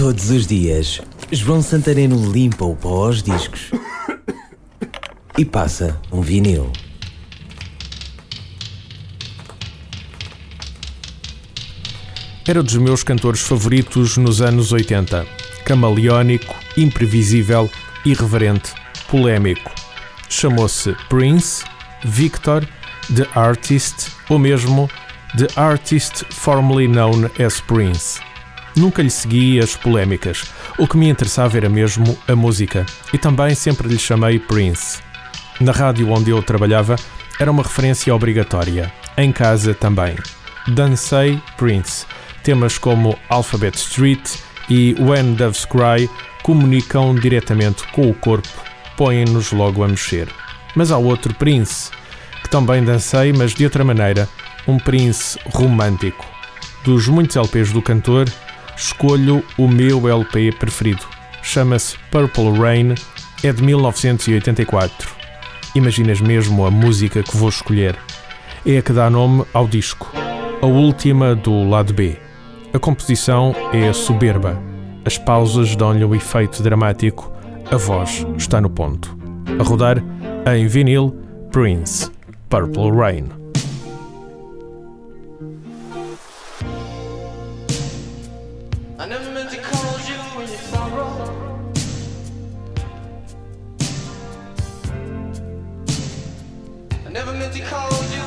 Todos os dias, João Santareno limpa o pó aos discos e passa um vinil. Era dos meus cantores favoritos nos anos 80. Camaleónico, imprevisível, irreverente, polémico. Chamou-se Prince, Victor, The Artist ou mesmo The Artist formerly known as Prince. Nunca lhe segui as polémicas. O que me interessava era mesmo a música e também sempre lhe chamei Prince. Na rádio onde eu trabalhava era uma referência obrigatória. Em casa também. Dancei Prince. Temas como Alphabet Street e When Doves Cry comunicam diretamente com o corpo, põem-nos logo a mexer. Mas há outro Prince, que também dancei, mas de outra maneira, um Prince romântico. Dos muitos LPs do cantor, escolho o meu LP preferido. Chama-se Purple Rain, é de 1984. Imaginas mesmo a música que vou escolher? É a que dá nome ao disco, a última do lado B. A composição é soberba, as pausas dão-lhe um efeito dramático, a voz está no ponto. A rodar em vinil, Prince, Purple Rain. Never meant to call you.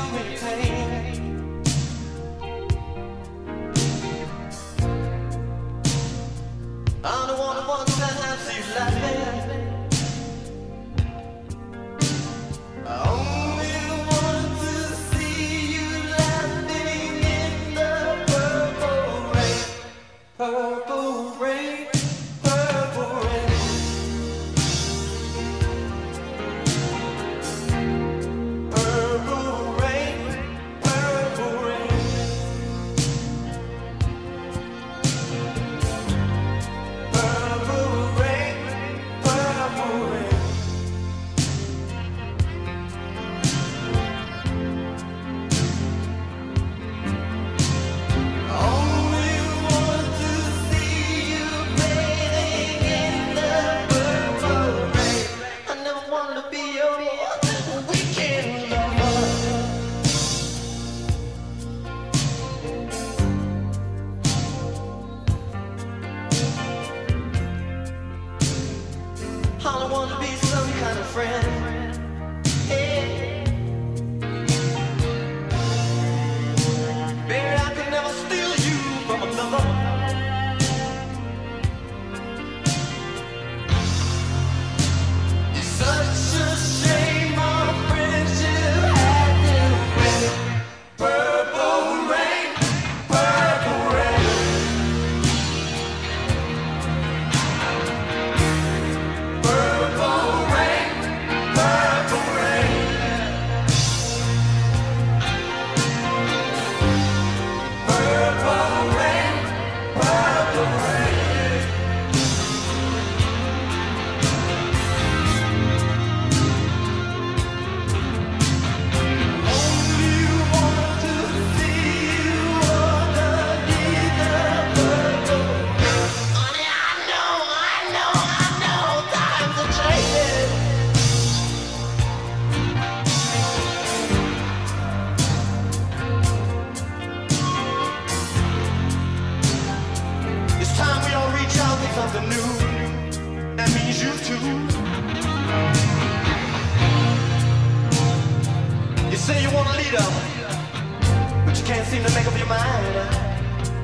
freedom, but you can't seem to make up your mind.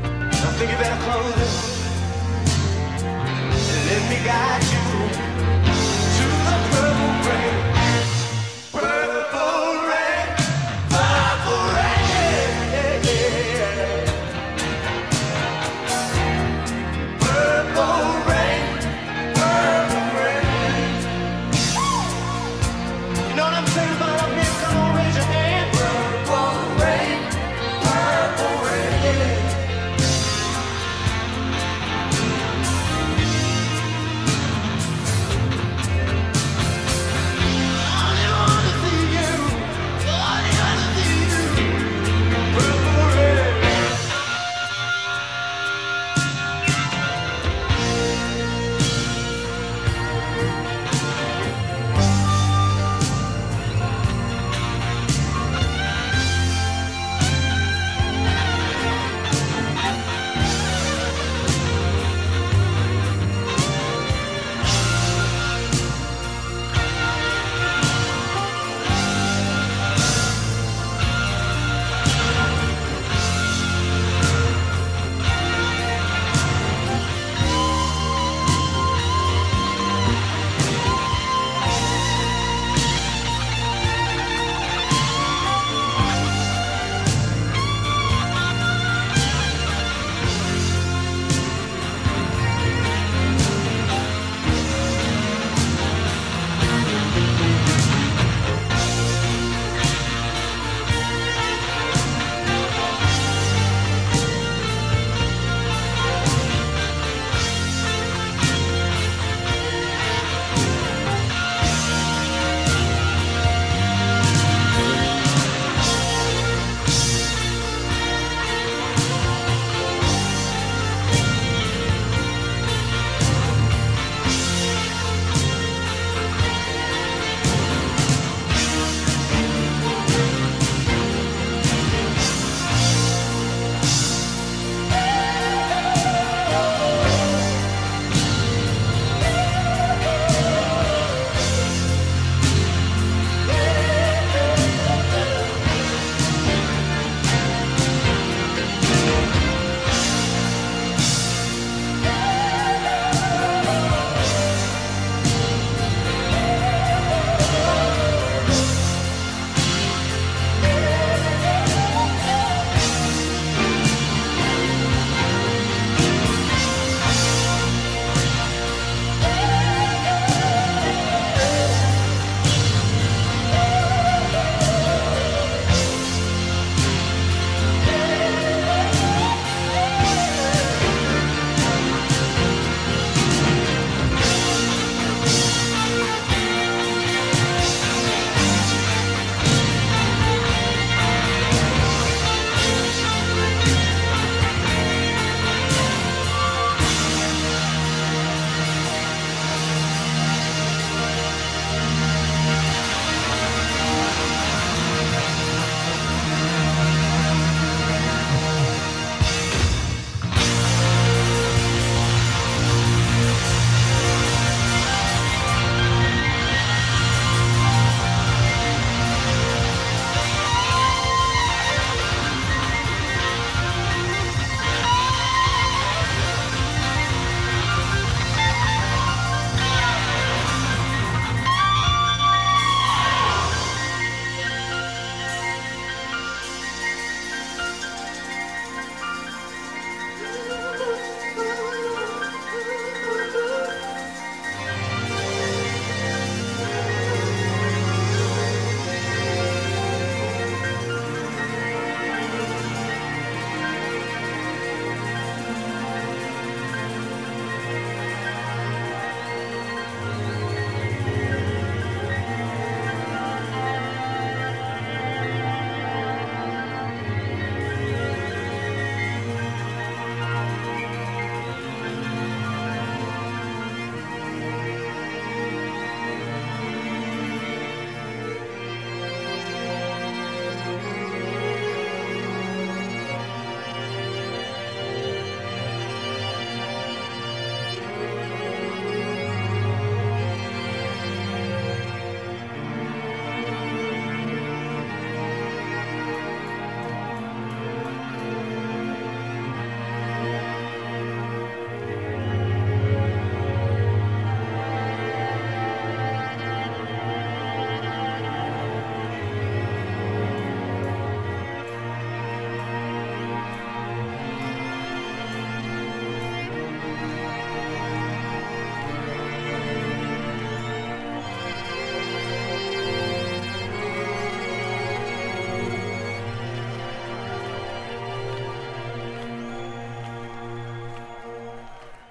I think you better close it and let me guide you to the purple rain.